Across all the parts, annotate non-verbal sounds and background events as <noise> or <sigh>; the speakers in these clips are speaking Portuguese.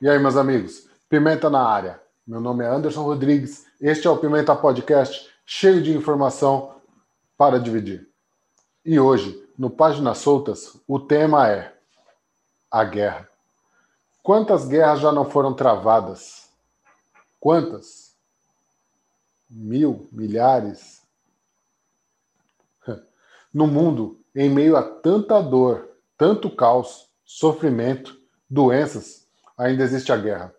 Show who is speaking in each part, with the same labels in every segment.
Speaker 1: E aí, meus amigos? Pimenta na área. Meu nome é Anderson Rodrigues. Este é o Pimenta Podcast, cheio de informação para dividir. E hoje, no Páginas Soltas, o tema é a guerra. Quantas guerras já não foram travadas? Quantas? Mil, milhares? <laughs> No mundo, em meio a tanta dor, tanto caos, sofrimento, doenças, ainda existe a guerra.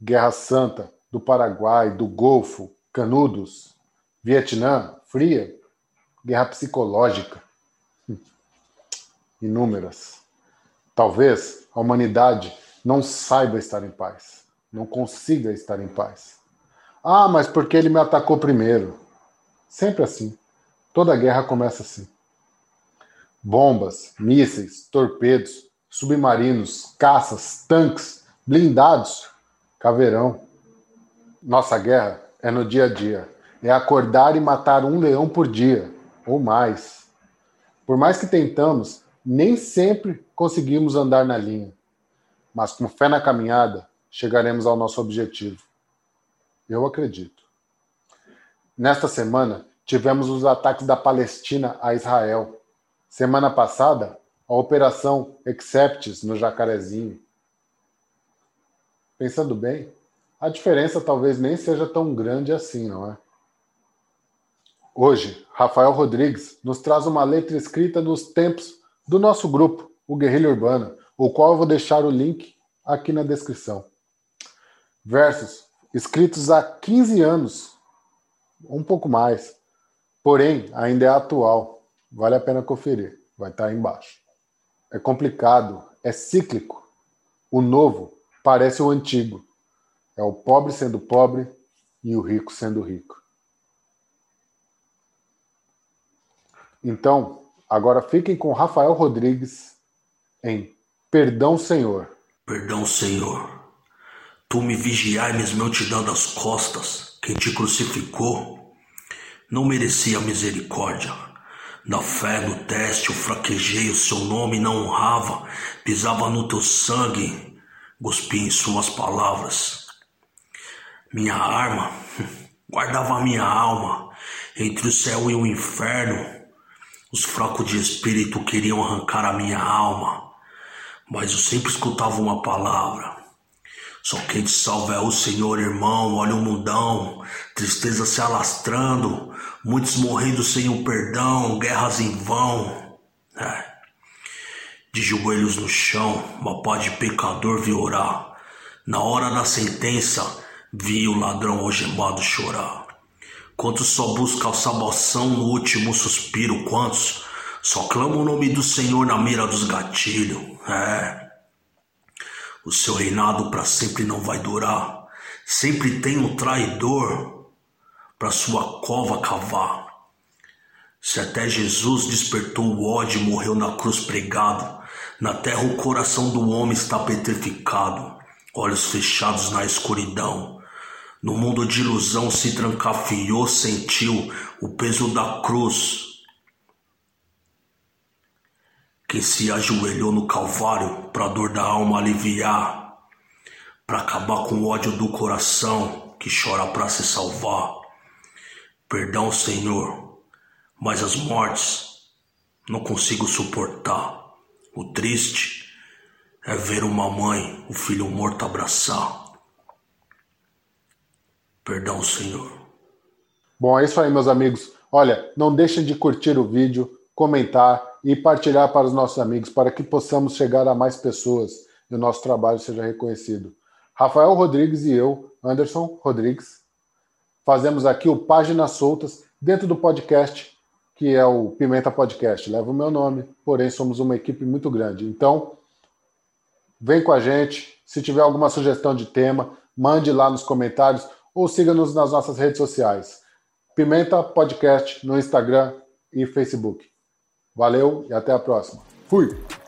Speaker 1: Guerra Santa, do Paraguai, do Golfo, Canudos, Vietnã, Fria, guerra psicológica. Inúmeras. Talvez a humanidade não saiba estar em paz, não consiga estar em paz. Ah, mas porque ele me atacou primeiro? Sempre assim. Toda guerra começa assim. Bombas, mísseis, torpedos, submarinos, caças, tanques, blindados, caveirão. Nossa guerra é no dia a dia. É acordar e matar um leão por dia, ou mais. Por mais que tentamos, nem sempre conseguimos andar na linha. Mas com fé na caminhada, chegaremos ao nosso objetivo. Eu acredito. Nesta semana, tivemos os ataques da Palestina a Israel. Semana passada, a Operação Acceptes no Jacarezinho. Pensando bem, a diferença talvez nem seja tão grande assim, não é? Hoje, Rafael Rodrigues nos traz uma letra escrita nos tempos do nosso grupo, o Guerrilha Urbana, o qual eu vou deixar o link aqui na descrição. Versos escritos há 15 anos, um pouco mais, porém ainda é atual. Vale a pena conferir, vai estar aí embaixo é complicado, é cíclico. O novo parece o antigo. É o pobre sendo pobre e o rico sendo rico. Então, agora fiquem com Rafael Rodrigues em Perdão, Senhor.
Speaker 2: Perdão, Senhor. Tu me vigiai-me meu te dando as costas. Quem te crucificou não merecia misericórdia na fé, no teste, eu fraquejei, o seu nome não honrava, pisava no teu sangue, cuspi em suas palavras. Minha arma guardava a minha alma entre o céu e o inferno. Os fracos de espírito queriam arrancar a minha alma, mas eu sempre escutava uma palavra. Só quem te salva é o Senhor, irmão. Olha o mundão, tristeza se alastrando, muitos morrendo sem o perdão, guerras em vão. É. De joelhos no chão, uma pá de pecador vi orar. Na hora da sentença, vi o ladrão algemado chorar. Quantos só buscam a salvação no último suspiro? Quantos só clamam o nome do Senhor na mira dos gatilhos? É. O seu reinado para sempre não vai durar. Sempre tem um traidor para sua cova cavar. Se até Jesus despertou o ódio e morreu na cruz pregado, na terra o coração do homem está petrificado, olhos fechados na escuridão. No mundo de ilusão se trancafiou, sentiu o peso da cruz que se ajoelhou no Calvário para dor da alma aliviar, para acabar com o ódio do coração que chora para se salvar. Perdão, Senhor, mas as mortes não consigo suportar. O triste é ver uma mãe o filho morto abraçar. Perdão, Senhor.
Speaker 1: Bom, é isso aí, meus amigos. Olha, não deixem de curtir o vídeo, comentar e partilhar para os nossos amigos, para que possamos chegar a mais pessoas e o nosso trabalho seja reconhecido. Rafael Rodrigues e eu, Anderson Rodrigues, fazemos aqui o Páginas Soltas dentro do podcast, que é o Pimenta Podcast. Leva o meu nome, porém somos uma equipe muito grande. Então, vem com a gente. Se tiver alguma sugestão de tema, mande lá nos comentários ou siga-nos nas nossas redes sociais. Pimenta Podcast no Instagram e Facebook. Valeu e até a próxima. Fui!